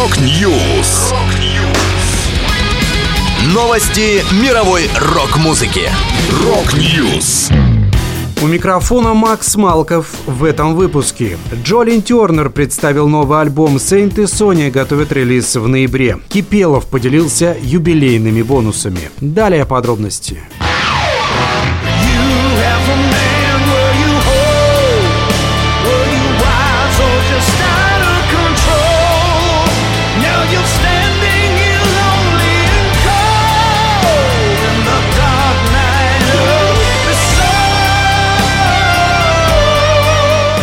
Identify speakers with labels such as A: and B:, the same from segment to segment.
A: Rock News. Новости мировой рок-музыки. Rock News.
B: У микрофона Макс Малков в этом выпуске. Джо Линн Тернер представил новый альбом. Saint Asonia готовят релиз в ноябре. Кипелов поделился юбилейными бонусами. Далее подробности.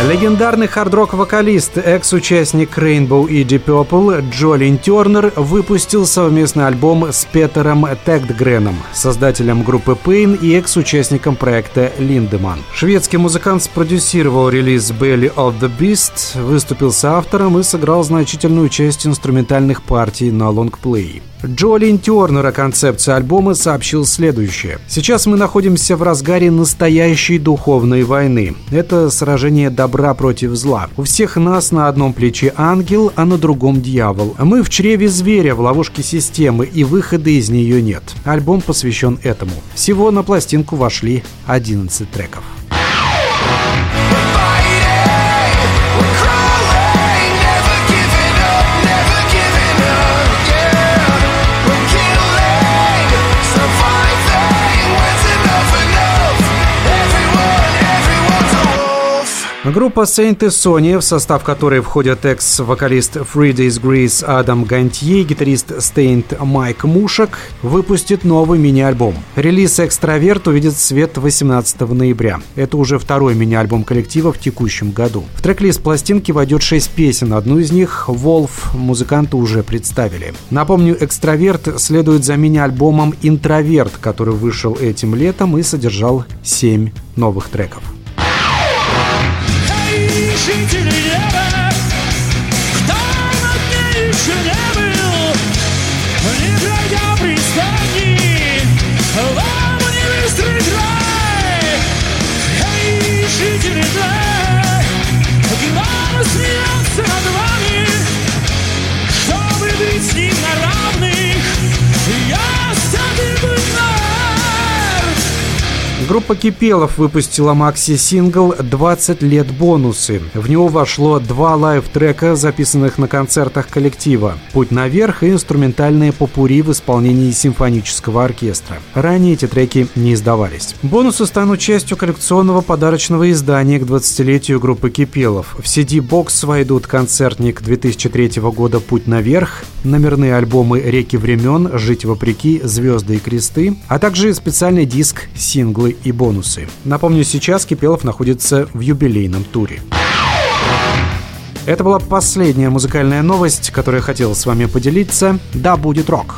B: Легендарный хард-рок-вокалист, экс-участник Rainbow и Deep Purple Джолин Тернер выпустил совместный альбом с Петером Тегдгреном, создателем группы Pain и экс-участником проекта Линдеман. Шведский музыкант спродюсировал релиз Belly of the Beast, выступил с автором и сыграл значительную часть инструментальных партий на лонгплей. Джолин Тернер о концепции альбома сообщил следующее. «Сейчас мы находимся в разгаре настоящей духовной войны. Это сражение добра против зла. У всех нас на одном плече ангел, а на другом дьявол. Мы в чреве зверя в ловушке системы, и выхода из нее нет. Альбом посвящен этому. Всего на пластинку вошли 11 треков. Группа Saint и Sony, в состав которой входят экс-вокалист Three Days Grace Адам Гантье, гитарист Stained Майк Мушек, выпустит новый мини-альбом. Релиз «Экстраверт» увидит свет 18 ноября. Это уже второй мини-альбом коллектива в текущем году. В трек-лист пластинки войдет 6 песен. Одну из них «Wolf» музыканты уже представили. Напомню, «Экстраверт» следует за мини-альбомом «Интроверт», который вышел этим летом и содержал 7 новых треков.
C: Жители неба. Кто над ней еще не был? Не пройдя пристани Вам не быстрый край Эй, жители края
B: Группа Кипелов выпустила макси-сингл «20 лет бонусы». В него вошло два live-трека, записанных на концертах коллектива «Путь наверх» и инструментальные попурри в исполнении симфонического оркестра. Ранее эти треки не издавались. Бонусы станут частью коллекционного подарочного издания к 20-летию группы Кипелов. В CD-бокс войдут концертник 2003 года «Путь наверх», номерные альбомы «Реки времен», «Жить вопреки», «Звезды и кресты», а также специальный диск «Синглы и бонусы. Напомню, сейчас Кипелов находится в юбилейном туре. Это была последняя музыкальная новость, которую я хотел с вами поделиться. Да, будет рок.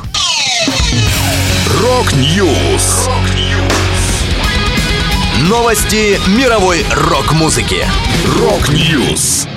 A: Rock News. Новости мировой рок-музыки. Рок-Ньюс.